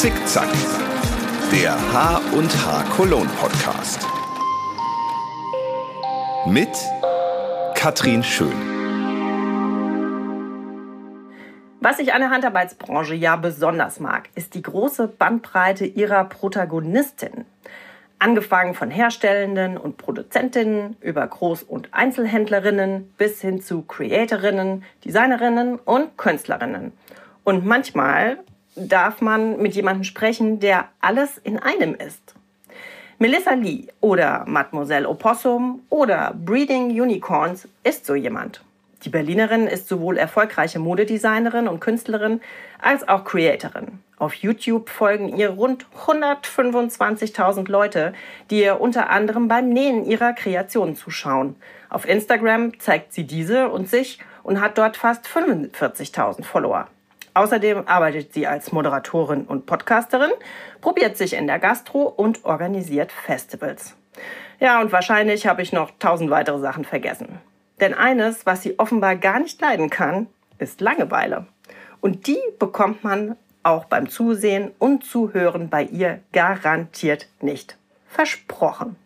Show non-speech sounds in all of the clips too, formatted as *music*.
Zickzack, der H und H Cologne Podcast. Mit Katrin Schön. Was ich an der Handarbeitsbranche ja besonders mag, ist die große Bandbreite ihrer Protagonistinnen. Angefangen von Herstellenden und Produzentinnen über Groß- und Einzelhändlerinnen bis hin zu Creatorinnen, Designerinnen und Künstlerinnen. Und manchmal darf man mit jemandem sprechen, der alles in einem ist. Melissa Lee oder Mademoiselle Opossum oder Breeding Unicorns ist so jemand. Die Berlinerin ist sowohl erfolgreiche Modedesignerin und Künstlerin als auch Creatorin. Auf YouTube folgen ihr rund 125.000 Leute, die ihr unter anderem beim Nähen ihrer Kreationen zuschauen. Auf Instagram zeigt sie diese und sich und hat dort fast 45.000 Follower. Außerdem arbeitet sie als Moderatorin und Podcasterin, probiert sich in der Gastro und organisiert Festivals. Ja, und wahrscheinlich habe ich noch tausend weitere Sachen vergessen. Denn eines, was sie offenbar gar nicht leiden kann, ist Langeweile. Und die bekommt man auch beim Zusehen und Zuhören bei ihr garantiert nicht. Versprochen.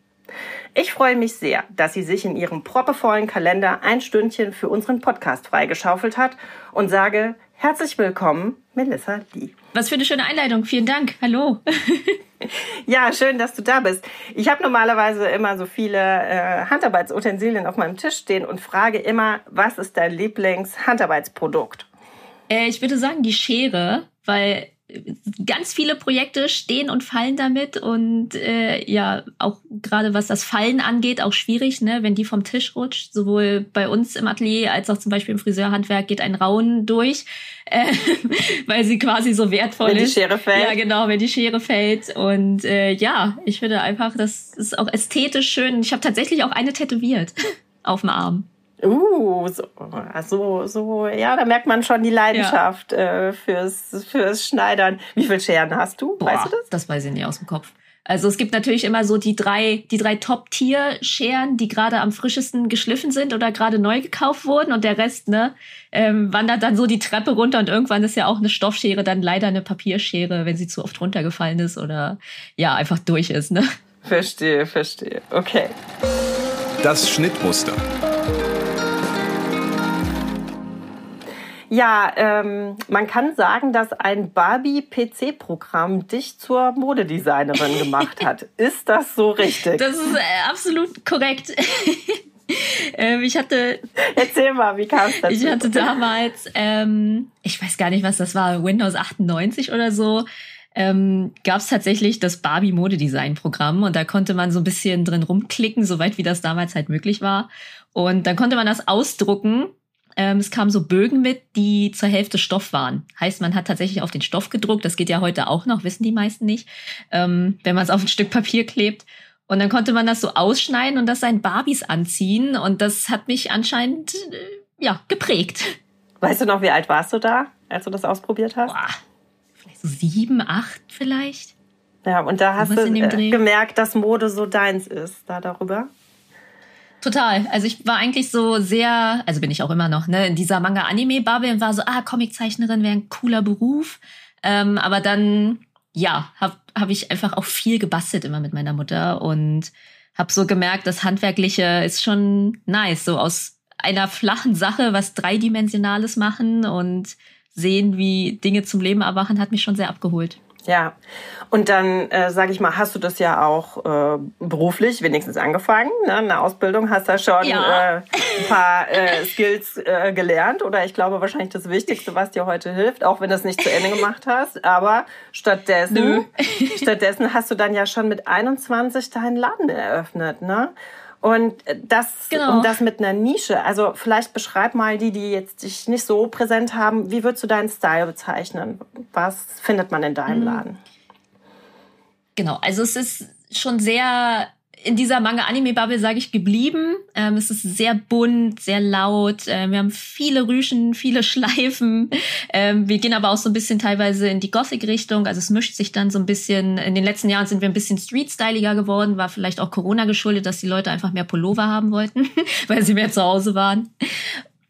Ich freue mich sehr, dass sie sich in ihrem proppevollen Kalender ein Stündchen für unseren Podcast freigeschaufelt hat und sage herzlich willkommen, Melissa Lee. Was für eine schöne Einleitung. Vielen Dank. Hallo. *laughs* ja, schön, dass du da bist. Ich habe normalerweise immer so viele äh, Handarbeitsutensilien auf meinem Tisch stehen und frage immer, was ist dein Lieblings-Handarbeitsprodukt? Äh, ich würde sagen, die Schere, weil ganz viele Projekte stehen und fallen damit und äh, ja, auch gerade was das Fallen angeht, auch schwierig, ne, wenn die vom Tisch rutscht. Sowohl bei uns im Atelier als auch zum Beispiel im Friseurhandwerk geht ein Rauen durch, äh, *laughs* weil sie quasi so wertvoll wenn ist. Wenn die Schere fällt. Ja, genau, wenn die Schere fällt. Und äh, ja, ich finde einfach, das ist auch ästhetisch schön. Ich habe tatsächlich auch eine tätowiert *laughs* auf dem Arm. Uh, so, so, so, ja, da merkt man schon die Leidenschaft ja. äh, fürs, fürs Schneidern. Wie viele Scheren hast du? Boah, weißt du das? Das weiß ich nicht aus dem Kopf. Also es gibt natürlich immer so die drei, die drei Top-Tier-Scheren, die gerade am frischesten geschliffen sind oder gerade neu gekauft wurden und der Rest, ne, ähm, wandert dann so die Treppe runter und irgendwann ist ja auch eine Stoffschere dann leider eine Papierschere, wenn sie zu oft runtergefallen ist oder ja, einfach durch ist, ne? Verstehe, verstehe. Okay. Das Schnittmuster. Ja, ähm, man kann sagen, dass ein Barbie-PC-Programm dich zur Modedesignerin gemacht hat. *laughs* ist das so richtig? Das ist äh, absolut korrekt. *laughs* ähm, ich hatte. Erzähl mal, wie kam es dazu? Ich hatte damals, ähm, ich weiß gar nicht, was das war, Windows 98 oder so. Ähm, gab es tatsächlich das Barbie Modedesign Programm und da konnte man so ein bisschen drin rumklicken, soweit wie das damals halt möglich war. Und dann konnte man das ausdrucken ähm, es kamen so Bögen mit, die zur Hälfte Stoff waren. Heißt, man hat tatsächlich auf den Stoff gedruckt. Das geht ja heute auch noch, wissen die meisten nicht, ähm, wenn man es auf ein Stück Papier klebt. Und dann konnte man das so ausschneiden und das seinen Barbies anziehen. Und das hat mich anscheinend, äh, ja, geprägt. Weißt du noch, wie alt warst du da, als du das ausprobiert hast? Boah, vielleicht so sieben, acht vielleicht. Ja, und da hast du äh, gemerkt, dass Mode so deins ist, da darüber? Total. Also ich war eigentlich so sehr, also bin ich auch immer noch, ne, in dieser Manga-Anime-Bubble und war so, ah, Comiczeichnerin wäre ein cooler Beruf. Ähm, aber dann, ja, habe hab ich einfach auch viel gebastelt immer mit meiner Mutter und habe so gemerkt, das Handwerkliche ist schon nice, so aus einer flachen Sache was Dreidimensionales machen und sehen, wie Dinge zum Leben erwachen, hat mich schon sehr abgeholt. Ja, und dann, äh, sage ich mal, hast du das ja auch äh, beruflich wenigstens angefangen. Ne? Eine Ausbildung hast du schon ja. äh, ein paar äh, Skills äh, gelernt oder ich glaube wahrscheinlich das Wichtigste, was dir heute hilft, auch wenn du es nicht zu Ende gemacht hast. Aber stattdessen, stattdessen hast du dann ja schon mit 21 deinen Laden eröffnet, ne? Und das, genau. um das mit einer Nische, also vielleicht beschreib mal die, die jetzt dich nicht so präsent haben, wie würdest du deinen Style bezeichnen? Was findet man in deinem mhm. Laden? Genau, also es ist schon sehr in dieser Manga-Anime-Bubble, sage ich, geblieben. Ähm, es ist sehr bunt, sehr laut. Ähm, wir haben viele Rüschen, viele *laughs* Schleifen. Ähm, wir gehen aber auch so ein bisschen teilweise in die Gothic-Richtung. Also es mischt sich dann so ein bisschen. In den letzten Jahren sind wir ein bisschen street-styliger geworden. War vielleicht auch Corona geschuldet, dass die Leute einfach mehr Pullover haben wollten, *laughs* weil sie mehr zu Hause waren.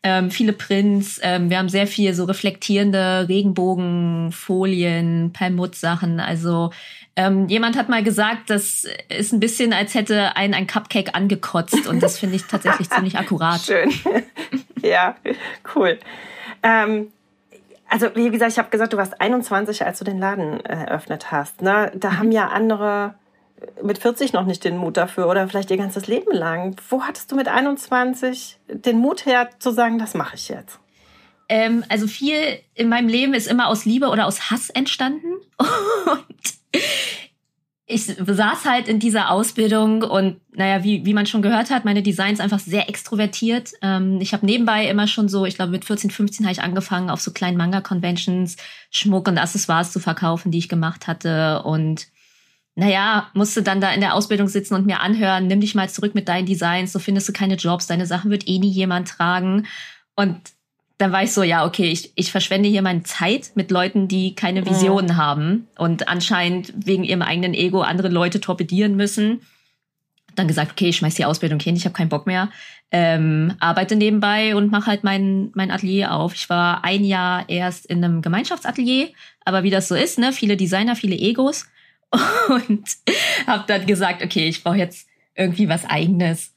ähm, viele Prints. Ähm, wir haben sehr viel so reflektierende Regenbogenfolien, Perlmutt-Sachen. Also ähm, jemand hat mal gesagt, das ist ein bisschen, als hätte ein ein Cupcake angekotzt. Und das finde ich tatsächlich *laughs* ziemlich akkurat. Schön. *laughs* ja, cool. Ähm, also wie gesagt, ich habe gesagt, du warst 21, als du den Laden eröffnet hast. Ne? Da mhm. haben ja andere mit 40 noch nicht den Mut dafür oder vielleicht ihr ganzes Leben lang. Wo hattest du mit 21 den Mut her zu sagen, das mache ich jetzt? Ähm, also viel in meinem Leben ist immer aus Liebe oder aus Hass entstanden. *laughs* Und ich saß halt in dieser Ausbildung und naja, wie, wie man schon gehört hat, meine Designs einfach sehr extrovertiert. Ähm, ich habe nebenbei immer schon so, ich glaube mit 14, 15 habe ich angefangen, auf so kleinen Manga-Conventions Schmuck und Accessoires zu verkaufen, die ich gemacht hatte. Und naja, musste dann da in der Ausbildung sitzen und mir anhören, nimm dich mal zurück mit deinen Designs, so findest du keine Jobs, deine Sachen wird eh nie jemand tragen. Und dann war ich so, ja, okay, ich, ich verschwende hier meine Zeit mit Leuten, die keine Visionen mhm. haben und anscheinend wegen ihrem eigenen Ego andere Leute torpedieren müssen. Dann gesagt, okay, ich schmeiß die Ausbildung hin, ich habe keinen Bock mehr. Ähm, arbeite nebenbei und mache halt mein, mein Atelier auf. Ich war ein Jahr erst in einem Gemeinschaftsatelier, aber wie das so ist, ne, viele Designer, viele Egos *laughs* und habe dann gesagt, okay, ich brauche jetzt irgendwie was eigenes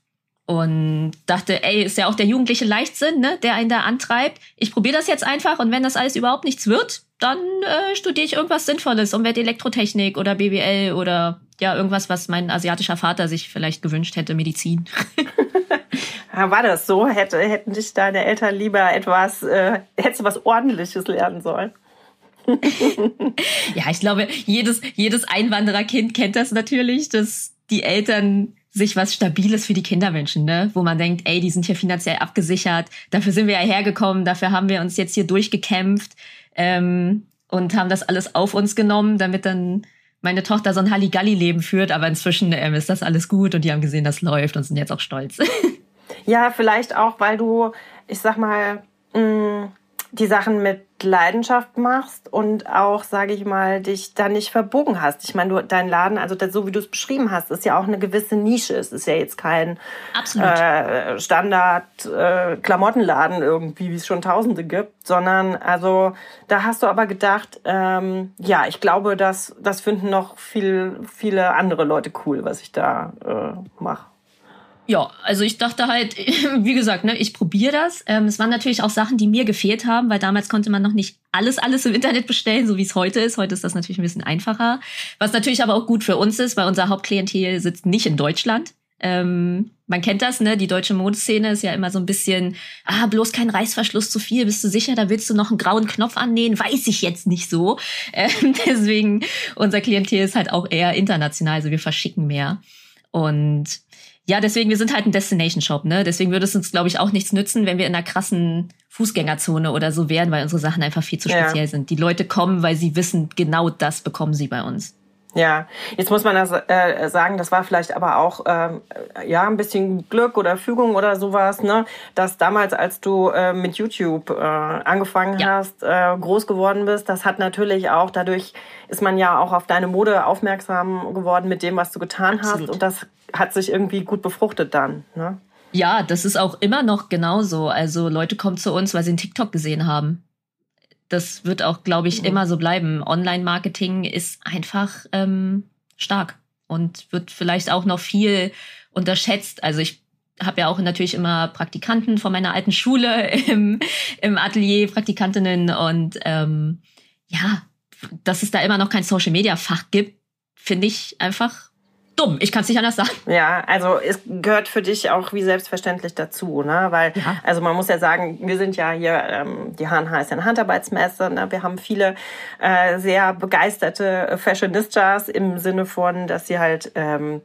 und dachte, ey, ist ja auch der jugendliche Leichtsinn, ne, der einen da antreibt. Ich probiere das jetzt einfach und wenn das alles überhaupt nichts wird, dann äh, studiere ich irgendwas Sinnvolles und werde Elektrotechnik oder BWL oder ja, irgendwas, was mein asiatischer Vater sich vielleicht gewünscht hätte, Medizin. *laughs* War das so? Hätte, hätten dich deine Eltern lieber etwas, äh, hättest du was Ordentliches lernen sollen? *laughs* ja, ich glaube, jedes, jedes Einwandererkind kennt das natürlich, dass die Eltern sich was Stabiles für die Kinder wünschen, ne? Wo man denkt, ey, die sind hier finanziell abgesichert, dafür sind wir ja hergekommen, dafür haben wir uns jetzt hier durchgekämpft ähm, und haben das alles auf uns genommen, damit dann meine Tochter so ein Halligalli-Leben führt, aber inzwischen ähm, ist das alles gut und die haben gesehen, das läuft und sind jetzt auch stolz. *laughs* ja, vielleicht auch, weil du, ich sag mal, mh, mm, die Sachen mit Leidenschaft machst und auch, sage ich mal, dich da nicht verbogen hast. Ich meine, du, dein Laden, also das, so wie du es beschrieben hast, ist ja auch eine gewisse Nische. Es ist ja jetzt kein äh, Standard-Klamottenladen äh, irgendwie, wie es schon Tausende gibt, sondern also da hast du aber gedacht, ähm, ja, ich glaube, dass das finden noch viel, viele andere Leute cool, was ich da äh, mache. Ja, also ich dachte halt, *laughs* wie gesagt, ne, ich probiere das. Ähm, es waren natürlich auch Sachen, die mir gefehlt haben, weil damals konnte man noch nicht alles, alles im Internet bestellen, so wie es heute ist. Heute ist das natürlich ein bisschen einfacher. Was natürlich aber auch gut für uns ist, weil unser Hauptklientel sitzt nicht in Deutschland. Ähm, man kennt das, ne? Die deutsche Modeszene ist ja immer so ein bisschen, ah, bloß kein Reißverschluss zu viel, bist du sicher, da willst du noch einen grauen Knopf annähen? Weiß ich jetzt nicht so. *laughs* Ähm, deswegen, unser Klientel ist halt auch eher international, also wir verschicken mehr. Und ja, deswegen, wir sind halt ein Destination-Shop, ne? Deswegen würde es uns, glaube ich, auch nichts nützen, wenn wir in einer krassen Fußgängerzone oder so wären, weil unsere Sachen einfach viel zu speziell ja. sind. Die Leute kommen, weil sie wissen, genau das bekommen sie bei uns. Ja, jetzt muss man das, äh, sagen, das war vielleicht aber auch ähm, ja ein bisschen Glück oder Fügung oder sowas, ne? Dass damals, als du äh, mit YouTube äh, angefangen ja. hast, äh, groß geworden bist, das hat natürlich auch dadurch ist man ja auch auf deine Mode aufmerksam geworden mit dem, was du getan Absolut. hast und das hat sich irgendwie gut befruchtet dann, ne? Ja, das ist auch immer noch genauso. Also Leute kommen zu uns, weil sie einen TikTok gesehen haben das wird auch, glaube ich, mhm. immer so bleiben. Online-Marketing ist einfach ähm, stark und wird vielleicht auch noch viel unterschätzt. Also ich habe ja auch natürlich immer Praktikanten von meiner alten Schule *laughs* im, im Atelier, Praktikantinnen und ähm, ja, dass es da immer noch kein Social-Media-Fach gibt, finde ich einfach dumm. Ich kann es nicht anders sagen. Ja, also es gehört für dich auch wie selbstverständlich dazu, ne? Weil, ja. also man muss ja sagen, wir sind ja hier, ähm, die HNH ist eine Handarbeitsmesse, ne? Wir haben viele äh, sehr begeisterte Fashionistas im Sinne von, dass sie halt ähm,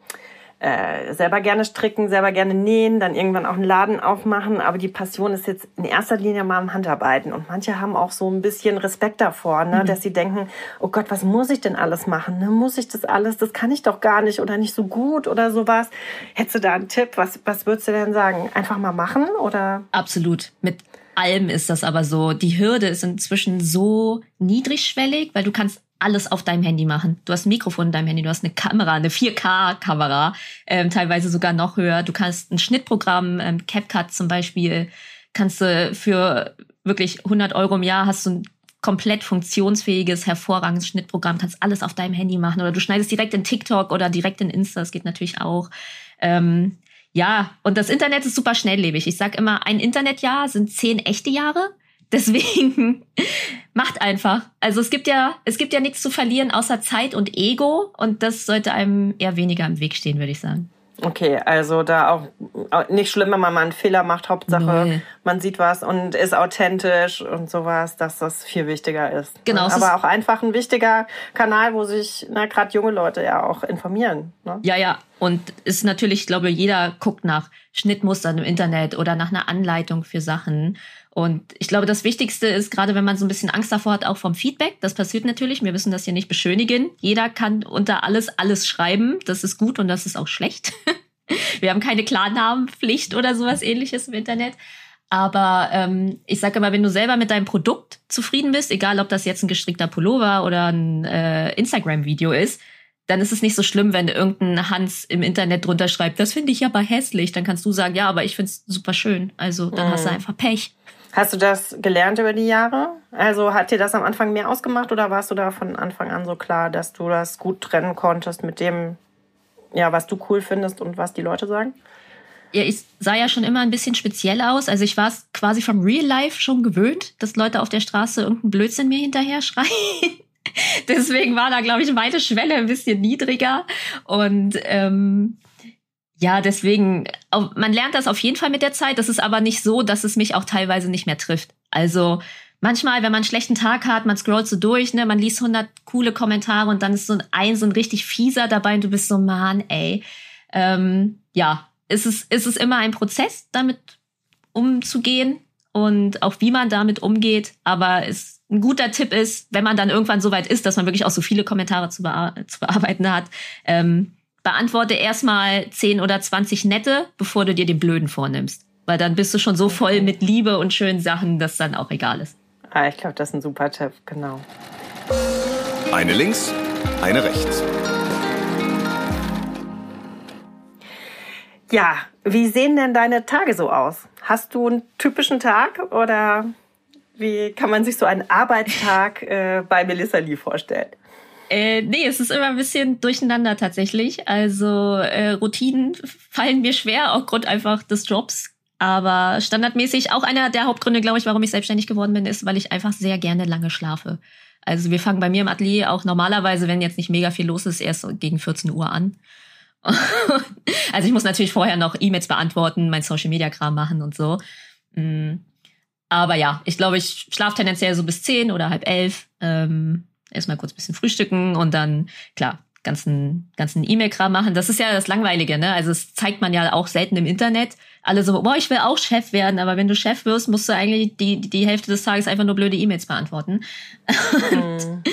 äh, selber gerne stricken, selber gerne nähen, dann irgendwann auch einen Laden aufmachen. Aber die Passion ist jetzt in erster Linie mal im Handarbeiten. Und manche haben auch so ein bisschen Respekt davor, ne? Mhm. dass sie denken, oh Gott, was muss ich denn alles machen? Ne? Muss ich das alles? Das kann ich doch gar nicht oder nicht so gut oder sowas. Hättest du da einen Tipp? Was, was würdest du denn sagen? Einfach mal machen oder? Absolut. Mit allem ist das aber so. Die Hürde ist inzwischen so niedrigschwellig, weil du kannst alles auf deinem Handy machen. Du hast ein Mikrofon in deinem Handy, du hast eine Kamera, eine 4K-Kamera, ähm, teilweise sogar noch höher. Du kannst ein Schnittprogramm, ähm, CapCut zum Beispiel, kannst du für wirklich 100 Euro im Jahr hast du ein komplett funktionsfähiges, hervorragendes Schnittprogramm, kannst alles auf deinem Handy machen oder du schneidest direkt in TikTok oder direkt in Insta, das geht natürlich auch. Ähm, ja, und das Internet ist super schnelllebig. Ich sag immer, ein Internetjahr sind zehn echte Jahre. Deswegen *laughs* macht einfach. Also es gibt ja, es gibt ja nichts zu verlieren außer Zeit und Ego und das sollte einem eher weniger im Weg stehen, würde ich sagen. Okay, also da auch nicht schlimm, wenn man mal einen Fehler macht. Hauptsache, Null. man sieht was und ist authentisch und sowas, dass das viel wichtiger ist. Genau. Aber auch einfach ein wichtiger Kanal, wo sich gerade junge Leute ja auch informieren. Ne? Ja, ja. Und ist natürlich, ich glaube, jeder guckt nach Schnittmustern im Internet oder nach einer Anleitung für Sachen. Und ich glaube, das Wichtigste ist, gerade wenn man so ein bisschen Angst davor hat, auch vom Feedback. Das passiert natürlich. Wir müssen das hier nicht beschönigen. Jeder kann unter alles alles schreiben. Das ist gut und das ist auch schlecht. *laughs* Wir haben keine Klarnamenpflicht oder sowas ähnliches im Internet. Aber ähm, ich sage immer, wenn du selber mit deinem Produkt zufrieden bist, egal ob das jetzt ein gestrickter Pullover oder ein äh, Instagram-Video ist, dann ist es nicht so schlimm, wenn irgendein Hans im Internet drunter schreibt, das finde ich aber hässlich. Dann kannst du sagen, ja, aber ich finde es super schön. Also dann mhm. hast du mhm. einfach Pech. Hast du das gelernt über die Jahre? Also hat dir das am Anfang mehr ausgemacht oder warst du da von Anfang an so klar, dass du das gut trennen konntest mit dem, ja, was du cool findest und was die Leute sagen? Ja, ich sah ja schon immer ein bisschen speziell aus. Also ich war es quasi vom Real Life schon gewöhnt, dass Leute auf der Straße irgendeinen Blödsinn mir hinterher schreien. *laughs* Deswegen war da, glaube ich, meine Schwelle ein bisschen niedriger. Und ähm, ja, deswegen, man lernt das auf jeden Fall mit der Zeit. Das ist aber nicht so, dass es mich auch teilweise nicht mehr trifft. Also manchmal, wenn man einen schlechten Tag hat, man scrollt so durch, ne, man liest 100 coole Kommentare und dann ist so ein, so ein richtig fieser dabei und du bist so, man, ey. Ähm, ja, ist es, ist es immer ein Prozess, damit umzugehen und auch wie man damit umgeht. Aber es, ein guter Tipp ist, wenn man dann irgendwann so weit ist, dass man wirklich auch so viele Kommentare zu, bea zu bearbeiten hat, ähm, beantworte erstmal 10 oder 20 nette, bevor du dir den blöden vornimmst. Weil dann bist du schon so voll mit Liebe und schönen Sachen, dass dann auch egal ist. Ah, ich glaube, das ist ein super Tipp, genau. Eine links, eine rechts. Ja, wie sehen denn deine Tage so aus? Hast du einen typischen Tag oder wie kann man sich so einen Arbeitstag *laughs* äh, bei Melissa Lee vorstellen? Äh, nee, es ist immer ein bisschen durcheinander tatsächlich. Also äh, Routinen fallen mir schwer, aufgrund einfach des Jobs. Aber standardmäßig auch einer der Hauptgründe, glaube ich, warum ich selbstständig geworden bin, ist, weil ich einfach sehr gerne lange schlafe. Also wir fangen bei mir im Atelier auch normalerweise, wenn jetzt nicht mega viel los ist, erst gegen 14 Uhr an. *laughs* also ich muss natürlich vorher noch E-Mails beantworten, mein Social Media Kram machen und so. Mm. Aber ja, ich glaube, ich schlafe tendenziell so bis 10 oder halb elf. Ähm, erstmal kurz ein bisschen frühstücken und dann, klar, ganzen, ganzen E-Mail-Kram machen. Das ist ja das Langweilige, ne? Also es zeigt man ja auch selten im Internet. Alle so, boah, ich will auch Chef werden, aber wenn du Chef wirst, musst du eigentlich die, die Hälfte des Tages einfach nur blöde E-Mails beantworten. Mhm. *laughs*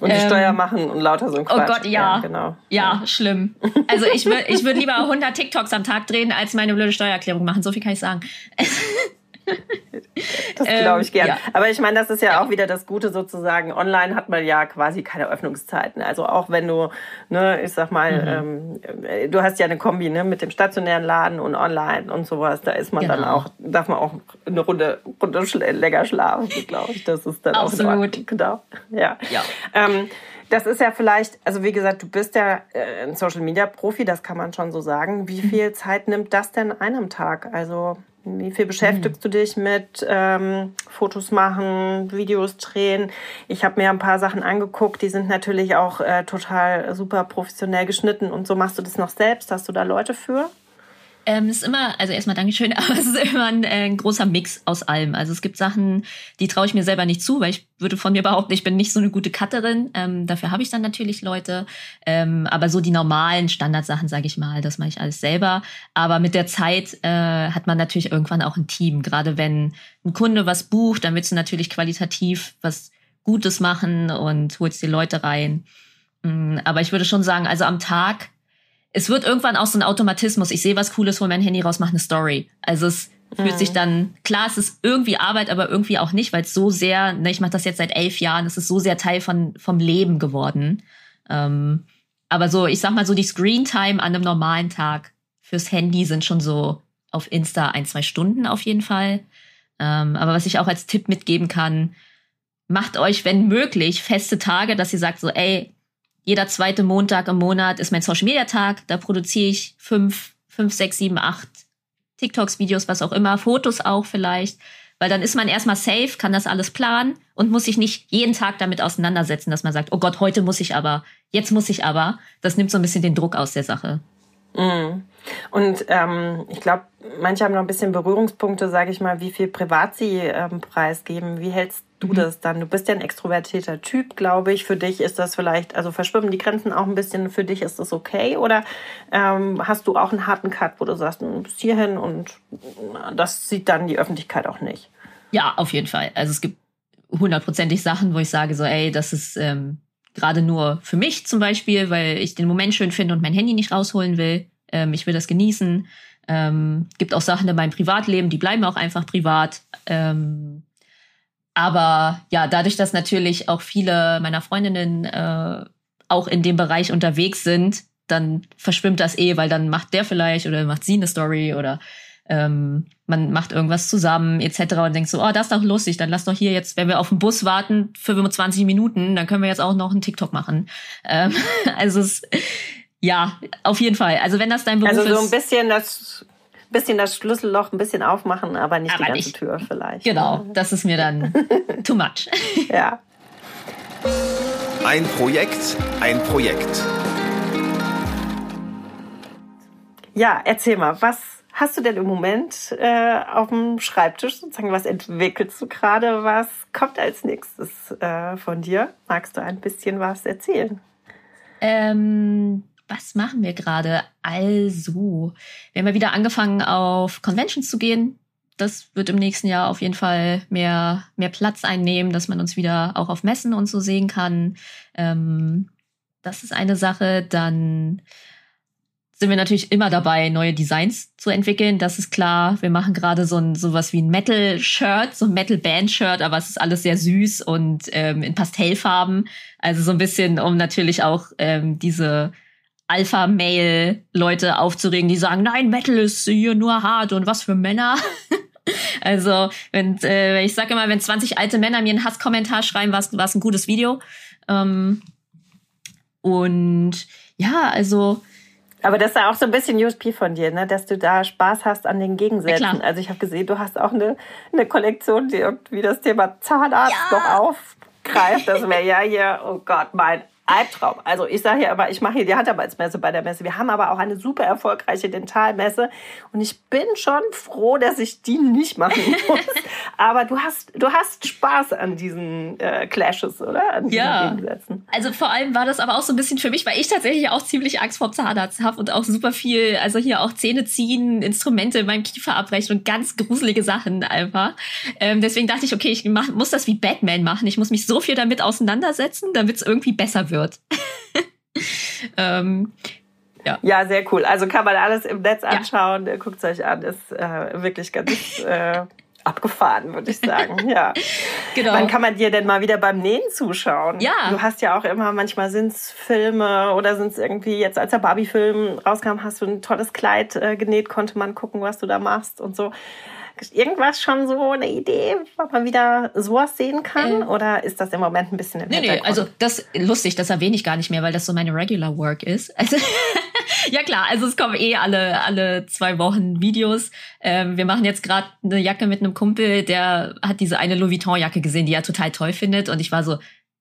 Und die ähm, Steuer machen und lauter so ein Quatsch. Oh Gott, ja. Ja, genau. ja, ja. schlimm. Also ich würde ich würd lieber 100 TikToks am Tag drehen, als meine blöde Steuererklärung machen. So viel kann ich sagen. *laughs* *laughs* Das glaube ich ähm, gern. Ja. Aber ich meine, das ist ja, ja, auch wieder das Gute sozusagen. Online hat man ja quasi keine Öffnungszeiten. Also auch wenn du, ne, ich sag mal, mhm. ähm, du hast ja eine Kombi ne, mit dem stationären Laden und online und sowas. Da ist man genau. dann auch, darf man auch eine Runde, Runde schl länger schlafen, glaube ich. Das ist dann Absolut. auch genau. Ja. ja. Ähm, das ist ja vielleicht, also wie gesagt, du bist ja äh, ein Social Media Profi, das kann man schon so sagen. Wie mhm. viel Zeit nimmt das denn einem Tag? Also wie viel beschäftigst mhm. du dich mit ähm, Fotos machen, Videos drehen? Ich habe mir ein paar Sachen angeguckt, die sind natürlich auch äh, total super professionell geschnitten und so. Machst du das noch selbst? Hast du da Leute für? Ähm, ist immer, also erstmal Dankeschön, *laughs* aber es ist immer ein, äh, ein großer Mix aus allem. Also es gibt Sachen, die traue ich mir selber nicht zu, weil ich würde von mir behaupten, ich bin nicht so eine gute Cutterin. Ähm, dafür habe ich dann natürlich Leute. Ähm, aber so die normalen Standardsachen, sage ich mal, das mache ich alles selber. Aber mit der Zeit äh, hat man natürlich irgendwann auch ein Team. Gerade wenn ein Kunde was bucht, dann willst du natürlich qualitativ was Gutes machen und holst die Leute rein. Mm, aber ich würde schon sagen, also am Tag es wird irgendwann auch so ein Automatismus. Ich sehe was Cooles, hol mein Handy raus, mach eine Story. Also es mhm. fühlt sich dann, klar, es ist irgendwie Arbeit, aber irgendwie auch nicht, weil es so sehr, ne, ich mache das jetzt seit elf Jahren, es ist so sehr Teil von, vom Leben geworden. Ähm, aber so, ich sag mal so, die Screen-Time an einem normalen Tag fürs Handy sind schon so auf Insta ein, zwei Stunden auf jeden Fall. Ähm, aber was ich auch als Tipp mitgeben kann, macht euch, wenn möglich, feste Tage, dass ihr sagt so, ey, jeder zweite Montag im Monat ist mein Social Media Tag, da produziere ich fünf, fünf, sechs, sieben, acht TikToks, Videos, was auch immer, Fotos auch vielleicht, weil dann ist man erstmal safe, kann das alles planen und muss sich nicht jeden Tag damit auseinandersetzen, dass man sagt, oh Gott, heute muss ich aber, jetzt muss ich aber. Das nimmt so ein bisschen den Druck aus der Sache. Mm. Und ähm, ich glaube, manche haben noch ein bisschen Berührungspunkte, sage ich mal, wie viel privat sie ähm, preisgeben. Wie hältst du mhm. das dann? Du bist ja ein extrovertierter Typ, glaube ich. Für dich ist das vielleicht, also verschwimmen die Grenzen auch ein bisschen, für dich ist das okay? Oder ähm, hast du auch einen harten Cut, wo du sagst, du bist hierhin und das sieht dann die Öffentlichkeit auch nicht? Ja, auf jeden Fall. Also es gibt hundertprozentig Sachen, wo ich sage so, ey, das ist ähm, gerade nur für mich zum Beispiel, weil ich den Moment schön finde und mein Handy nicht rausholen will. Ähm, ich will das genießen. Ähm, gibt auch Sachen in meinem Privatleben, die bleiben auch einfach privat. Ähm, aber ja, dadurch, dass natürlich auch viele meiner Freundinnen äh, auch in dem Bereich unterwegs sind, dann verschwimmt das eh, weil dann macht der vielleicht oder macht sie eine Story oder ähm, man macht irgendwas zusammen etc. und denkt so, oh, das ist doch lustig, dann lass doch hier jetzt, wenn wir auf den Bus warten, 25 Minuten, dann können wir jetzt auch noch einen TikTok machen. Ähm, *laughs* also es, ja, auf jeden Fall. Also wenn das dein Beruf ist. Also so ein bisschen das bisschen das Schlüsselloch ein bisschen aufmachen, aber nicht aber die ganze nicht. Tür vielleicht. Genau, das ist mir dann *laughs* too much. ja. Ein Projekt, ein Projekt. Ja, erzähl mal, was hast du denn im Moment äh, auf dem Schreibtisch sozusagen? Was entwickelst du gerade? Was kommt als nächstes äh, von dir? Magst du ein bisschen was erzählen? Ähm, was machen wir gerade? Also, wir haben ja wieder angefangen, auf Conventions zu gehen. Das wird im nächsten Jahr auf jeden Fall mehr, mehr Platz einnehmen, dass man uns wieder auch auf Messen und so sehen kann. Ähm, das ist eine Sache. Dann sind wir natürlich immer dabei, neue Designs zu entwickeln. Das ist klar. Wir machen gerade so ein sowas wie ein Metal-Shirt, so ein Metal-Band-Shirt, aber es ist alles sehr süß und ähm, in Pastellfarben. Also so ein bisschen, um natürlich auch ähm, diese Alpha-Mail-Leute aufzuregen, die sagen, nein, Metal ist hier nur hart und was für Männer. *laughs* also, wenn, äh, ich sage immer, wenn 20 alte Männer mir einen Hasskommentar schreiben, war es ein gutes Video. Ähm, und ja, also. Aber das ist ja auch so ein bisschen USP von dir, ne? dass du da Spaß hast an den Gegensätzen. Ja, also ich habe gesehen, du hast auch eine, eine Kollektion, die irgendwie das Thema Zahnarzt ja. noch aufgreift. Das wäre ja hier, oh Gott, mein Albtraum. Also ich sage ja aber, ich mache hier die Handarbeitsmesse bei der Messe. Wir haben aber auch eine super erfolgreiche Dentalmesse und ich bin schon froh, dass ich die nicht machen *laughs* muss. aber du hast, du hast Spaß an diesen äh, Clashes, oder? An diesen ja. Gegensätzen. Also vor allem war das aber auch so ein bisschen für mich, weil ich tatsächlich auch ziemlich Angst vor Zahnarzt habe und auch super viel, also hier auch Zähne ziehen, Instrumente in meinem Kiefer abbrechen und ganz gruselige Sachen einfach. Ähm, deswegen dachte ich, okay, ich mach, muss das wie Batman machen. Ich muss mich so viel damit auseinandersetzen, damit es irgendwie besser wird wird. *laughs* ähm, ja. ja, sehr cool. Also kann man alles im Netz anschauen. Ja. Guckt es euch an. Ist äh, wirklich ganz äh, abgefahren, würde ich sagen. *laughs* Ja. genau. Wann kann man dir denn mal wieder beim Nähen zuschauen? Ja. Du hast ja auch immer, manchmal sind es Filme oder sind es irgendwie, jetzt als der Barbie-Film rauskam, hast du ein tolles Kleid äh, genäht, konnte man gucken, was du da machst und so irgendwas schon so eine Idee, ob man wieder sowas sehen kann? Äh, Oder ist das im Moment ein bisschen im Nee, nee, also das lustig, das erwähne ich gar nicht mehr, weil das so meine Regular Work ist. Also *laughs* ja klar, also es kommen eh alle alle zwei Wochen Videos. Ähm, wir machen jetzt gerade eine Jacke mit einem Kumpel, der hat diese eine Louis Vuitton Jacke gesehen, die er total toll findet und ich war so,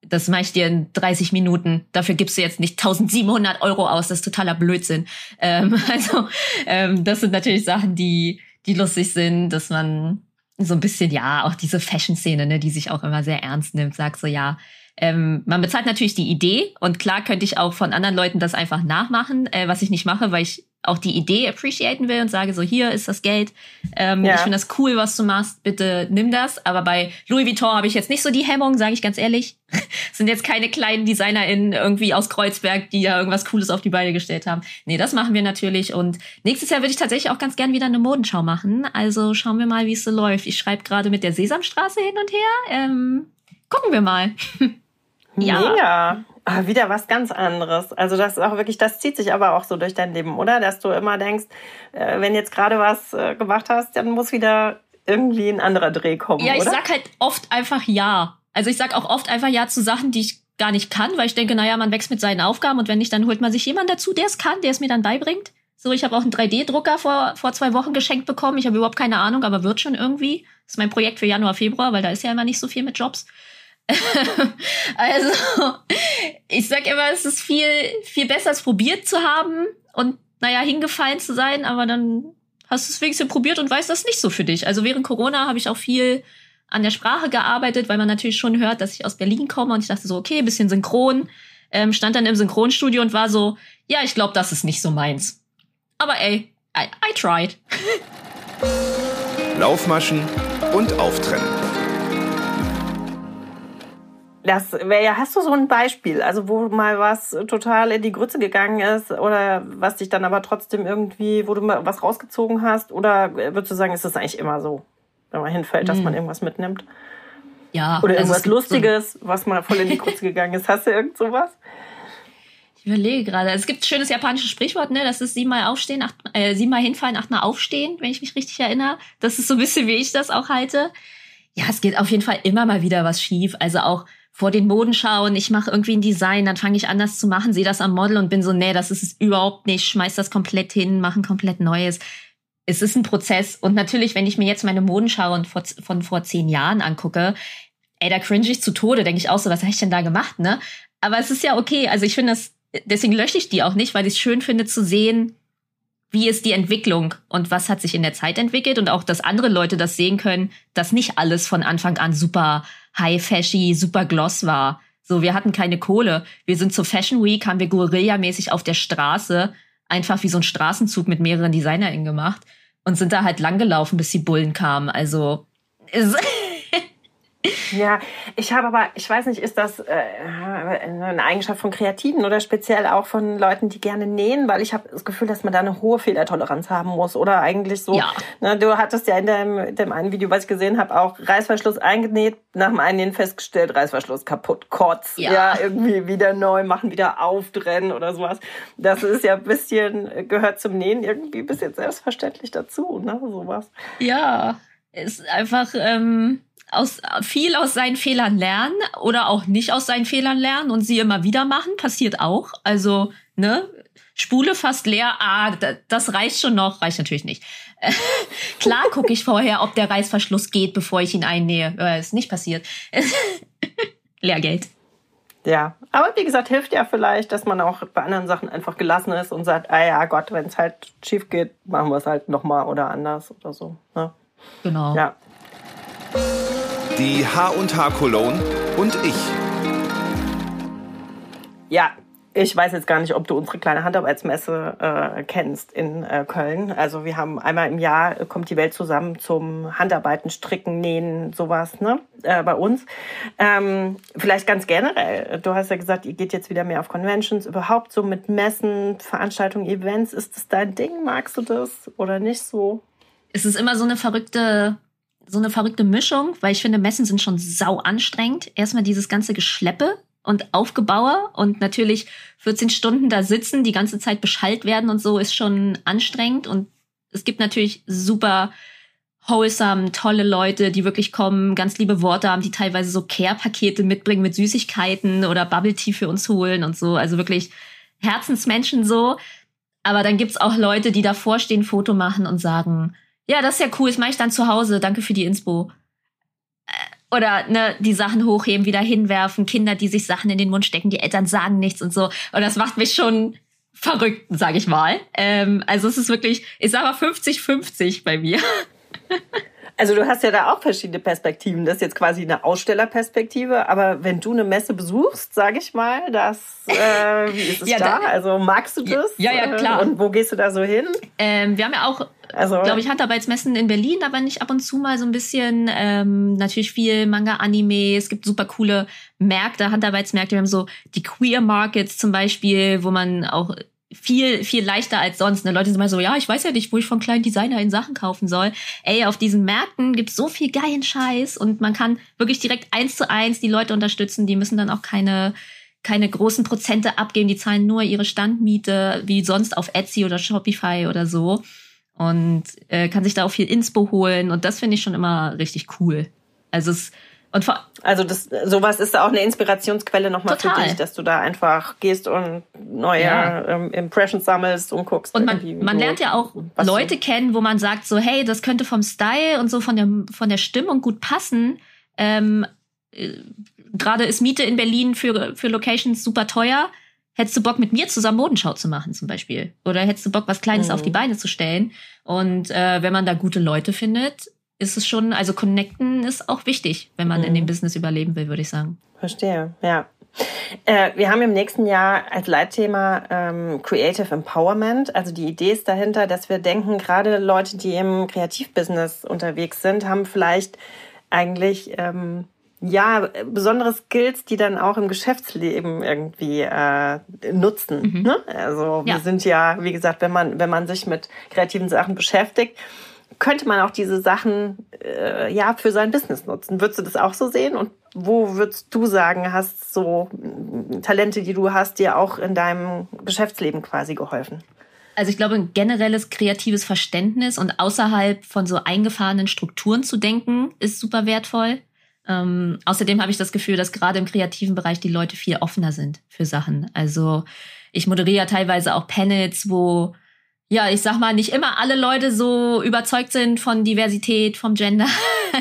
das mache ich dir in 30 Minuten. Dafür gibst du jetzt nicht 1700 Euro aus. Das ist totaler Blödsinn. Ähm, *laughs* also ähm, das sind natürlich Sachen, die die lustig sind, dass man so ein bisschen, ja, auch diese Fashion-Szene, ne, die sich auch immer sehr ernst nimmt, sagt so, ja, ähm, man bezahlt natürlich die Idee und klar könnte ich auch von anderen Leuten das einfach nachmachen, äh, was ich nicht mache, weil ich auch die Idee appreciaten will und sage so, hier ist das Geld. Ähm, ja. Ich finde das cool, was du machst, bitte nimm das. Aber bei Louis Vuitton habe ich jetzt nicht so die Hemmung, sage ich ganz ehrlich. *laughs* sind jetzt keine kleinen DesignerInnen irgendwie aus Kreuzberg, die ja irgendwas Cooles auf die Beine gestellt haben. Nee, das machen wir natürlich. Und nächstes Jahr würde ich tatsächlich auch ganz gern wieder eine Modenschau machen. Also schauen wir mal, wie es so läuft. Ich schreibe gerade mit der Sesamstraße hin und her. Ähm, gucken wir mal. *laughs* ja. Mega. Ah, wieder was ganz anderes. Also das ist auch wirklich, das zieht sich aber auch so durch dein Leben, oder? Dass du immer denkst, äh, wenn jetzt gerade was äh, gemacht hast, dann muss wieder irgendwie ein anderer Dreh kommen, Ja, ich oder? sag halt oft einfach ja. Also ich sag auch oft einfach ja zu Sachen, die ich gar nicht kann, weil ich denke, naja, man wächst mit seinen Aufgaben und wenn nicht, dann holt man sich jemanden dazu, der es kann, der es mir dann beibringt. So, ich habe auch einen 3D-Drucker vor, vor zwei Wochen geschenkt bekommen. Ich habe überhaupt keine Ahnung, aber wird schon irgendwie. Das ist mein Projekt für Januar, Februar, weil da ist ja immer nicht so viel mit Jobs. *laughs* also, ich sag immer, es ist viel, viel besser, es probiert zu haben und, naja, hingefallen zu sein, aber dann hast du es wenigstens probiert und weißt, das nicht so für dich. Also während Corona habe ich auch viel an der Sprache gearbeitet, weil man natürlich schon hört, dass ich aus Berlin komme und ich dachte so, okay, bisschen synchron. Ähm, stand dann im Synchronstudio und war so, ja, ich glaube, das ist nicht so meins. Aber ey, I, I tried. *laughs* Laufmaschen und Auftrennen. Das wäre ja, hast du so ein Beispiel, also wo mal was total in die Grütze gegangen ist oder was dich dann aber trotzdem irgendwie, wo du mal was rausgezogen hast? Oder würdest du sagen, ist das eigentlich immer so, wenn man hinfällt, dass Hm. man irgendwas mitnimmt? Ja. Oder also irgendwas gibt so- Lustiges, was mal voll in die Grütze *laughs* gegangen ist? Hast du irgend sowas? Ich überlege gerade. Es gibt ein schönes japanisches Sprichwort, ne? Das ist siebenmal aufstehen, acht, äh, siebenmal hinfallen, achtmal aufstehen, wenn ich mich richtig erinnere. Das ist so ein bisschen, wie ich das auch halte. Ja, es geht auf jeden Fall immer mal wieder was schief. Also auch vor den Moden schauen, ich mache irgendwie ein Design, dann fange ich an, das zu machen, sehe das am Model und bin so, nee, das ist es überhaupt nicht, schmeiß das komplett hin, mach ein komplett Neues. Es ist ein Prozess. Und natürlich, wenn ich mir jetzt meine Modenschau und vor, von vor zehn Jahren angucke, ey, da cringe ich zu Tode, denke ich auch so, was habe ich denn da gemacht, ne? Aber es ist ja okay. Also ich finde das, deswegen lösche ich die auch nicht, weil ich es schön finde zu sehen, wie ist die Entwicklung und was hat sich in der Zeit entwickelt und auch, dass andere Leute das sehen können, dass nicht alles von Anfang an super high-fashy, super gloss war. So, wir hatten keine Kohle. Wir sind zur Fashion Week, haben wir Guerilla-mäßig auf der Straße einfach wie so ein Straßenzug mit mehreren DesignerInnen gemacht und sind da halt langgelaufen, bis die Bullen kamen. Also, es- *laughs* Ja, ich habe aber, ich weiß nicht, ist das äh, eine Eigenschaft von Kreativen oder speziell auch von Leuten, die gerne nähen, weil ich habe das Gefühl, dass man da eine hohe Fehlertoleranz haben muss oder eigentlich so. Ja. Ne, du hattest ja in dem, dem einen Video, was ich gesehen habe, auch Reißverschluss eingenäht, nach dem Einnähen festgestellt, Reißverschluss kaputt, kotz, ja. Ja. irgendwie wieder neu machen, wieder auftrennen oder sowas. Das ist ja ein bisschen, gehört zum Nähen irgendwie ein bisschen selbstverständlich dazu, ne, sowas. Ja, ist einfach ähm, aus, viel aus seinen Fehlern lernen oder auch nicht aus seinen Fehlern lernen und sie immer wieder machen, passiert auch. Also, ne, Spule fast leer, ah, da- das reicht schon noch, reicht natürlich nicht. *laughs* Klar gucke ich vorher, ob der Reißverschluss geht, bevor ich ihn einnähe. Äh, ist nicht passiert. *laughs* Lehrgeld. Ja, aber wie gesagt, hilft ja vielleicht, dass man auch bei anderen Sachen einfach gelassen ist und sagt, ah ja Gott, wenn es halt schief geht, machen wir es halt nochmal oder anders oder so. Ne? Genau. Ja. Die H&H Cologne und ich. Ja, ich weiß jetzt gar nicht, ob du unsere kleine Handarbeitsmesse äh, kennst in äh, Köln. Also wir haben einmal im Jahr äh, kommt die Welt zusammen zum Handarbeiten, Stricken, Nähen, sowas, ne? Äh, bei uns. Ähm, vielleicht ganz generell. Du hast ja gesagt, ihr geht jetzt wieder mehr auf Conventions. Überhaupt so mit Messen, Veranstaltungen, Events. Ist das dein Ding? Magst du das oder nicht so? es ist immer so eine verrückte, so eine verrückte Mischung, weil ich finde, Messen sind schon sau anstrengend. Erstmal dieses ganze Geschleppe und Aufgebaue und natürlich 14 Stunden da sitzen, die ganze Zeit beschallt werden und so ist schon anstrengend und es gibt natürlich super wholesome, tolle Leute, die wirklich kommen, ganz liebe Worte haben, die teilweise so Care-Pakete mitbringen mit Süßigkeiten oder Bubble Tea für uns holen und so. Also wirklich Herzensmenschen so. Aber dann gibt's auch Leute, die davor stehen, Foto machen und sagen, ja, das ist ja cool, das mache ich dann zu Hause, danke für die Inspo. Äh, Oder ne, die Sachen hochheben, wieder hinwerfen, Kinder, die sich Sachen in den Mund stecken, die Eltern sagen nichts und so. Und das macht mich schon verrückt, sag ich mal. Ähm, also es ist wirklich, ich sag mal 50-50 bei mir. *laughs* Also du hast ja da auch verschiedene Perspektiven. Das ist jetzt quasi eine Ausstellerperspektive, aber wenn du eine Messe besuchst, sage ich mal, das äh, wie ist es Ja, da? da- Also magst du das? Ja, ja, Äh, klar. Und wo gehst du da so hin? Ähm, wir haben ja auch Also glaube ich, Handarbeitsmessen in Berlin, aber nicht ab und zu mal so ein bisschen, ähm, natürlich viel Manga, Anime, es gibt super coole Märkte, Handarbeitsmärkte, wir haben so die Queer Markets zum Beispiel, wo man auch viel, viel leichter als sonst. Ne? Leute sind immer so, ja, ich weiß ja nicht, wo ich von kleinen Designer in Sachen kaufen soll. Ey, auf diesen Märkten gibt's so viel geilen Scheiß und man kann wirklich direkt eins zu eins die Leute unterstützen. Die müssen dann auch keine, keine großen Prozente abgeben. Die zahlen nur ihre Standmiete, wie sonst auf Etsy oder Shopify oder so. und äh, kann sich da auch viel Inspo holen und das finde ich schon immer richtig cool. Also es und also das sowas ist auch eine Inspirationsquelle nochmal für dich, dass du da einfach gehst und neue ja. ähm, Impressions sammelst und guckst. Und man, man lernt ja auch Leute kennen, wo man sagt so, hey, das könnte vom Style und so von der von der Stimmung gut passen. Ähm, äh, Gerade ist Miete in Berlin für für Locations super teuer. Hättest du Bock, mit mir zusammen Modenschau zu machen, zum Beispiel? Oder hättest du Bock, was Kleines mhm. auf die Beine zu stellen? Und äh, wenn man da gute Leute findet, ist es schon, also connecten ist auch wichtig, wenn man mhm. in dem Business überleben will, würde ich sagen. Verstehe, ja. Äh, wir haben im nächsten Jahr als Leitthema ähm, Creative Empowerment. Also die Idee ist dahinter, dass wir denken, gerade Leute, die im Kreativbusiness unterwegs sind, haben vielleicht eigentlich ähm, ja besondere Skills, die dann auch im Geschäftsleben irgendwie äh, nutzen. Mhm. Ne? Also ja. wir sind ja, wie gesagt, wenn man wenn man sich mit kreativen Sachen beschäftigt, könnte man auch diese Sachen äh, ja für sein Business nutzen. Würdest du das auch so sehen? Und wo würdest du sagen, hast so mm, Talente, die du hast, dir auch in deinem Geschäftsleben quasi geholfen? Also ich glaube, ein generelles kreatives Verständnis und außerhalb von so eingefahrenen Strukturen zu denken, ist super wertvoll. Ähm, außerdem habe ich das Gefühl, dass gerade im kreativen Bereich die Leute viel offener sind für Sachen. Also ich moderiere ja teilweise auch Panels, wo ja, ich sag mal, nicht immer alle Leute so überzeugt sind von Diversität, vom Gender,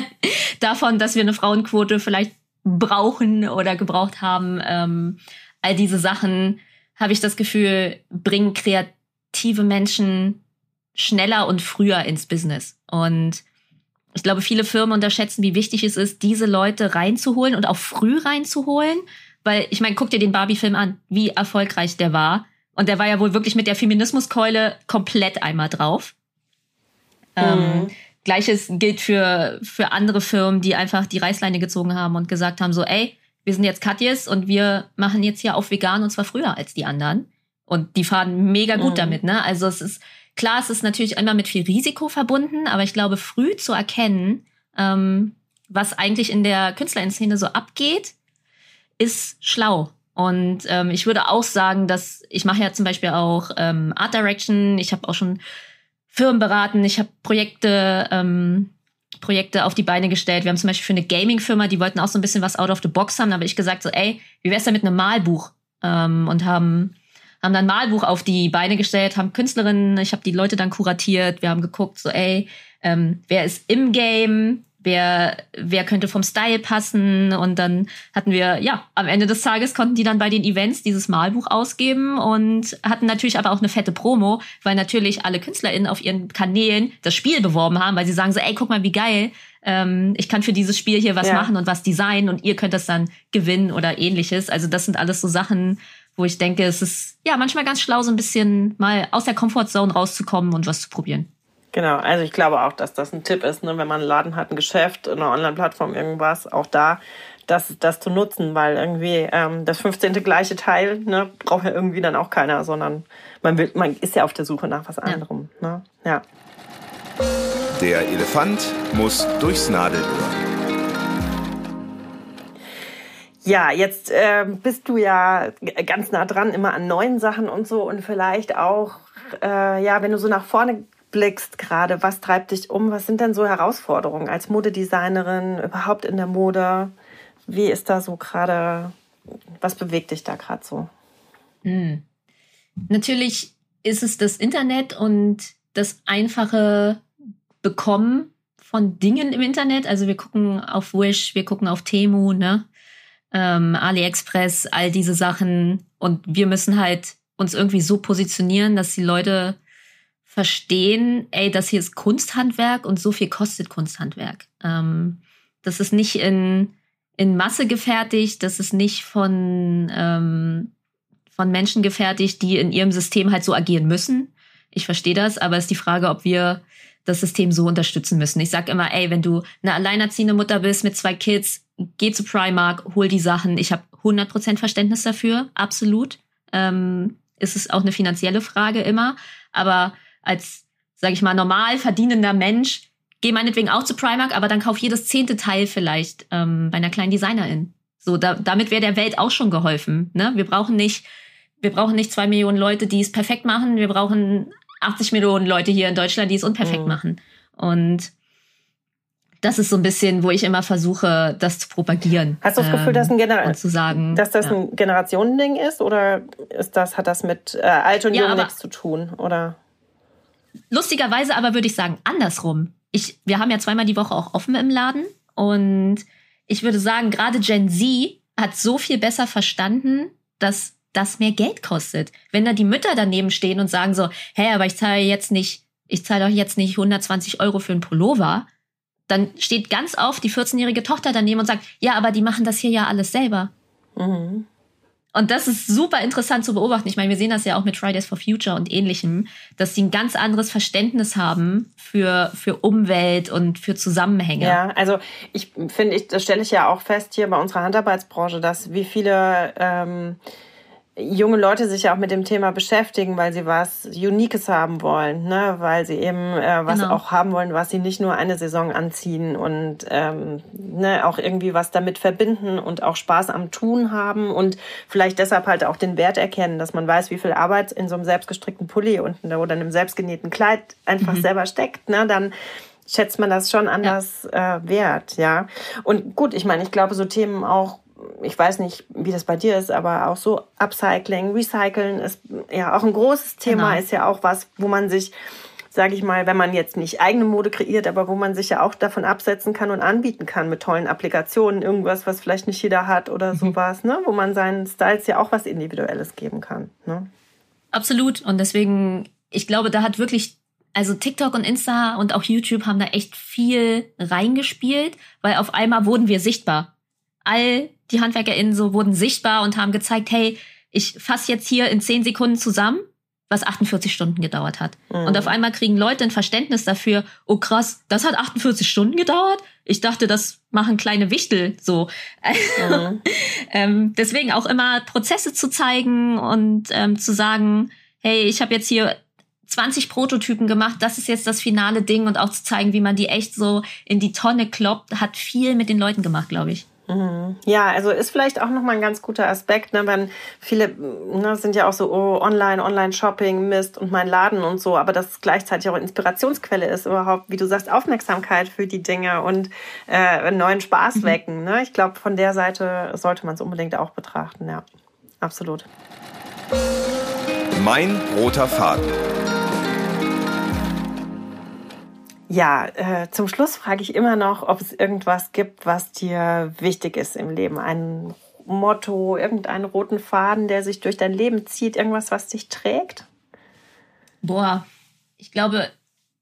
*laughs* davon, dass wir eine Frauenquote vielleicht brauchen oder gebraucht haben. Ähm, all diese Sachen, habe ich das Gefühl, bringen kreative Menschen schneller und früher ins Business. Und ich glaube, viele Firmen unterschätzen, wie wichtig es ist, diese Leute reinzuholen und auch früh reinzuholen. Weil, ich meine, guck dir den Barbie-Film an, wie erfolgreich der war und der war ja wohl wirklich mit der Feminismuskeule komplett einmal drauf. Ähm, mhm. Ähm, Gleiches gilt für, für andere Firmen, die einfach die Reißleine gezogen haben und gesagt haben, so, ey, wir sind jetzt Katjes und wir machen jetzt hier auf vegan und zwar früher als die anderen. Und die fahren mega gut mhm. damit, ne? Also es ist, klar, es ist natürlich immer mit viel Risiko verbunden, aber ich glaube, früh zu erkennen, ähm, was eigentlich in der Künstlerinszene so abgeht, ist schlau. Und ähm, ich würde auch sagen, dass ich mache ja zum Beispiel auch ähm, Art Direction, ich habe auch schon Firmen beraten, ich habe Projekte, ähm, Projekte auf die Beine gestellt. Wir haben zum Beispiel für eine Gaming-Firma, die wollten auch so ein bisschen was out of the box haben, habe ich gesagt so, ey, wie wär's denn mit einem Malbuch? Ähm, und haben haben dann Malbuch auf die Beine gestellt, haben Künstlerinnen, ich habe die Leute dann kuratiert, wir haben geguckt, so ey, ähm, wer ist im Game, wer, wer könnte vom Style passen. Und dann hatten wir, ja, am Ende des Tages konnten die dann bei den Events dieses Malbuch ausgeben und hatten natürlich aber auch eine fette Promo, weil natürlich alle KünstlerInnen auf ihren Kanälen das Spiel beworben haben, weil sie sagen so, ey, guck mal, wie geil, ähm, ich kann für dieses Spiel hier was ja. machen und was designen und ihr könnt das dann gewinnen oder ähnliches. Also das sind alles so Sachen, wo ich denke, es ist ja manchmal ganz schlau, so ein bisschen mal aus der Comfortzone rauszukommen und was zu probieren. Genau, also ich glaube auch, dass das ein Tipp ist, ne, wenn man einen Laden hat, ein Geschäft, eine Online-Plattform, irgendwas, auch da das, das zu nutzen, weil irgendwie ähm, das 15. gleiche Teil ne, braucht ja irgendwie dann auch keiner, sondern man, will, man ist ja auf der Suche nach was anderem. Ja. Ne? ja. Der Elefant muss durchs Nadelöhr. Ja, jetzt äh, bist du ja ganz nah dran, immer an neuen Sachen und so und vielleicht auch, äh, ja, wenn du so nach vorne zurückblickst gerade, was treibt dich um? Was sind denn so Herausforderungen als Modedesignerin, überhaupt in der Mode? Wie ist da so gerade, was bewegt dich da gerade so? Hm. Natürlich ist es das Internet und das einfache Bekommen von Dingen im Internet. Also wir gucken auf Wish, wir gucken auf Temu, ne? Ähm, AliExpress, all diese Sachen. Und wir müssen halt uns irgendwie so positionieren, dass die Leute verstehen, ey, das hier ist Kunsthandwerk und so viel kostet Kunsthandwerk. Ähm, das ist nicht in, in Masse gefertigt, das ist nicht von, ähm, von Menschen gefertigt, die in ihrem System halt so agieren müssen. Ich verstehe das, aber es ist die Frage, ob wir das System so unterstützen müssen. Ich sag immer, ey, wenn du eine alleinerziehende Mutter bist mit zwei Kids, geh zu Primark, hol die Sachen. Ich habe 100% Verständnis dafür, absolut. Ähm, ist es auch eine finanzielle Frage immer, aber als, sage ich mal, normal verdienender Mensch, geh meinetwegen auch zu Primark, aber dann kauf jedes zehnte Teil vielleicht ähm, bei einer kleinen Designerin. So, da, damit wäre der Welt auch schon geholfen. Ne? Wir brauchen nicht, wir brauchen nicht zwei Millionen Leute, die es perfekt machen. Wir brauchen 80 Millionen Leute hier in Deutschland, die es unperfekt mhm. machen. Und das ist so ein bisschen, wo ich immer versuche, das zu propagieren. Hast du das Gefühl, dass, ein Gener ähm, zu sagen, dass das ja. ein Generationending ist oder ist das, hat das mit äh, alt und ja, jung nichts zu tun? Oder? Lustigerweise aber würde ich sagen, andersrum. Ich, wir haben ja zweimal die Woche auch offen im Laden und ich würde sagen, gerade Gen Z hat so viel besser verstanden, dass das mehr Geld kostet. Wenn da die Mütter daneben stehen und sagen so, hä, aber ich zahle jetzt nicht, ich zahle doch jetzt nicht 120 Euro für einen Pullover, dann steht ganz oft die 14-jährige Tochter daneben und sagt, ja, aber die machen das hier ja alles selber. Mhm. Und das ist super interessant zu beobachten. Ich meine, wir sehen das ja auch mit Fridays for Future und ähnlichem, dass sie ein ganz anderes Verständnis haben für, für Umwelt und für Zusammenhänge. Ja, also ich finde, ich, das stelle ich ja auch fest hier bei unserer Handarbeitsbranche, dass wie viele ähm, junge Leute sich ja auch mit dem Thema beschäftigen, weil sie was Uniques haben wollen, ne? weil sie eben äh, was genau. auch haben wollen, was sie nicht nur eine Saison anziehen und ähm, ne, auch irgendwie was damit verbinden und auch Spaß am Tun haben und vielleicht deshalb halt auch den Wert erkennen, dass man weiß, wie viel Arbeit in so einem selbstgestrickten Pulli und, oder einem selbstgenähten Kleid einfach mhm. selber steckt, ne? dann schätzt man das schon anders ja. äh, wert, ja. Und gut, ich meine, ich glaube, so Themen auch ich weiß nicht, wie das bei dir ist, aber auch so Upcycling, Recyceln ist ja auch ein großes Thema, genau. ist ja auch was, wo man sich, sage ich mal, wenn man jetzt nicht eigene Mode kreiert, aber wo man sich ja auch davon absetzen kann und anbieten kann mit tollen Applikationen, irgendwas, was vielleicht nicht jeder hat oder mhm. sowas, ne? wo man seinen Styles ja auch was Individuelles geben kann. Ne? Absolut. Und deswegen, ich glaube, da hat wirklich also TikTok und Insta und auch YouTube haben da echt viel reingespielt, weil auf einmal wurden wir sichtbar all die HandwerkerInnen so wurden sichtbar und haben gezeigt, hey, ich fasse jetzt hier in zehn Sekunden zusammen, was 48 Stunden gedauert hat. Mhm. Und auf einmal kriegen Leute ein Verständnis dafür, oh krass, das hat 48 Stunden gedauert? Ich dachte, das machen kleine Wichtel so. Mhm. *laughs* ähm, deswegen auch immer Prozesse zu zeigen und ähm, zu sagen, hey, ich habe jetzt hier 20 Prototypen gemacht, das ist jetzt das finale Ding und auch zu zeigen, wie man die echt so in die Tonne kloppt, hat viel mit den Leuten gemacht, glaube ich. Mhm. Ja, also ist vielleicht auch nochmal ein ganz guter Aspekt, ne, wenn viele ne, sind ja auch so, oh, online, Online-Shopping, Mist und mein Laden und so, aber das gleichzeitig auch Inspirationsquelle ist überhaupt, wie du sagst, Aufmerksamkeit für die Dinge und äh, neuen Spaß mhm. wecken. Ne? Ich glaube, von der Seite sollte man es unbedingt auch betrachten, ja. Absolut. Mein roter Faden. Ja, äh, zum Schluss frage ich immer noch, ob es irgendwas gibt, was dir wichtig ist im Leben. Ein Motto, irgendeinen roten Faden, der sich durch dein Leben zieht, irgendwas, was dich trägt? Boah, ich glaube,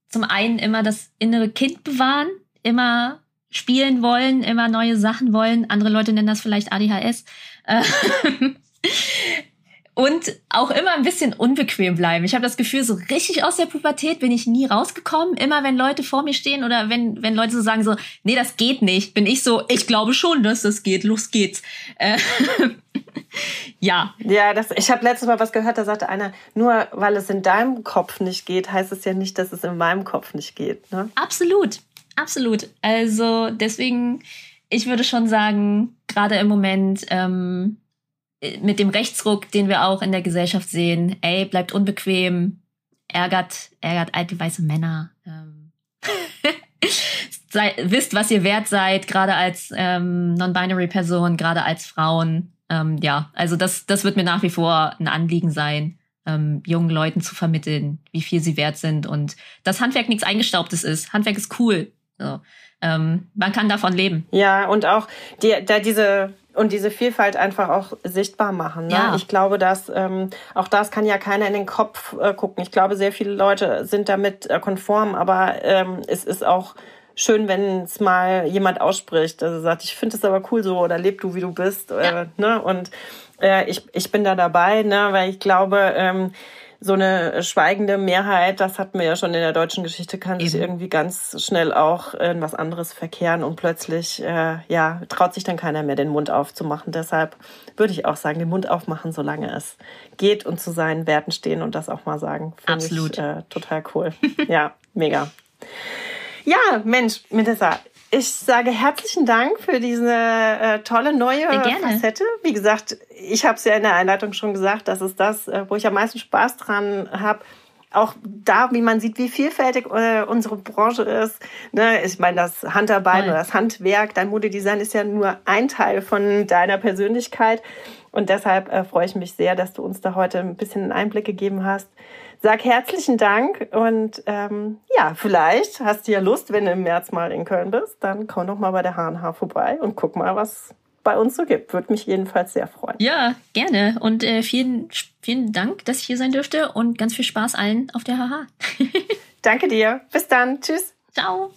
zum einen immer das innere Kind bewahren, immer spielen wollen, immer neue Sachen wollen. Andere Leute nennen das vielleicht ADHS. *laughs* und auch immer ein bisschen unbequem bleiben. Ich habe das Gefühl, so richtig aus der Pubertät bin ich nie rausgekommen. Immer wenn Leute vor mir stehen oder wenn, wenn Leute so sagen so, nee, das geht nicht, bin ich so, ich glaube schon, dass das geht, los geht's. Äh, *laughs* ja. Ja, das, ich habe letztes Mal was gehört, da sagte einer, nur weil es in deinem Kopf nicht geht, heißt es ja nicht, dass es in meinem Kopf nicht geht. Ne? Absolut, absolut. Also deswegen, ich würde schon sagen, gerade im Moment, ähm, mit dem Rechtsruck, den wir auch in der Gesellschaft sehen, ey, bleibt unbequem, ärgert, ärgert alte weiße Männer. Ähm. *laughs* Sei, wisst, was ihr wert seid, gerade als ähm, Non-Binary-Person, gerade als Frauen. Ähm, ja, also das, das wird mir nach wie vor ein Anliegen sein, ähm, jungen Leuten zu vermitteln, wie viel sie wert sind und dass Handwerk nichts Eingestaubtes ist. Handwerk ist cool. So. Ähm, man kann davon leben. Ja, und auch die, da diese und diese Vielfalt einfach auch sichtbar machen. Ne? Ja. Ich glaube, dass ähm, auch das kann ja keiner in den Kopf äh, gucken. Ich glaube, sehr viele Leute sind damit äh, konform, aber ähm, es ist auch schön, wenn es mal jemand ausspricht. Also sagt, ich finde es aber cool so oder leb du, wie du bist. Äh, ja. ne? Und äh, ich, ich bin da dabei, ne? weil ich glaube, ähm, so eine schweigende Mehrheit, das hatten wir ja schon in der deutschen Geschichte, kann Eben. sich irgendwie ganz schnell auch in was anderes verkehren und plötzlich, äh, ja, traut sich dann keiner mehr, den Mund aufzumachen. Deshalb würde ich auch sagen, den Mund aufmachen, solange es geht und zu seinen Werten stehen und das auch mal sagen. Absolut. Ich, äh, total cool. ja, mega. Ja, Mensch, Melissa, ich sage herzlichen Dank für diese äh, tolle neue Facette. Wie gesagt, ich habe es ja in der Einleitung schon gesagt, das ist das, äh, wo ich am meisten Spaß dran habe, auch da, wie man sieht, wie vielfältig äh, unsere Branche ist. Ne? Ich meine, das Handarbeit oder das Handwerk, dein Modedesign ist ja nur ein Teil von deiner Persönlichkeit. Und deshalb äh, freue ich mich sehr, dass du uns da heute ein bisschen einen Einblick gegeben hast. Sag herzlichen Dank und ähm, ja, vielleicht hast du ja Lust, wenn du im März mal in Köln bist, dann komm doch mal bei der H&H vorbei und guck mal, was bei uns so gibt. Würde mich jedenfalls sehr freuen. Ja, gerne. Und äh, vielen, vielen Dank, dass ich hier sein dürfte und ganz viel Spaß allen auf der HH. *laughs* Danke dir. Bis dann. Tschüss. Ciao.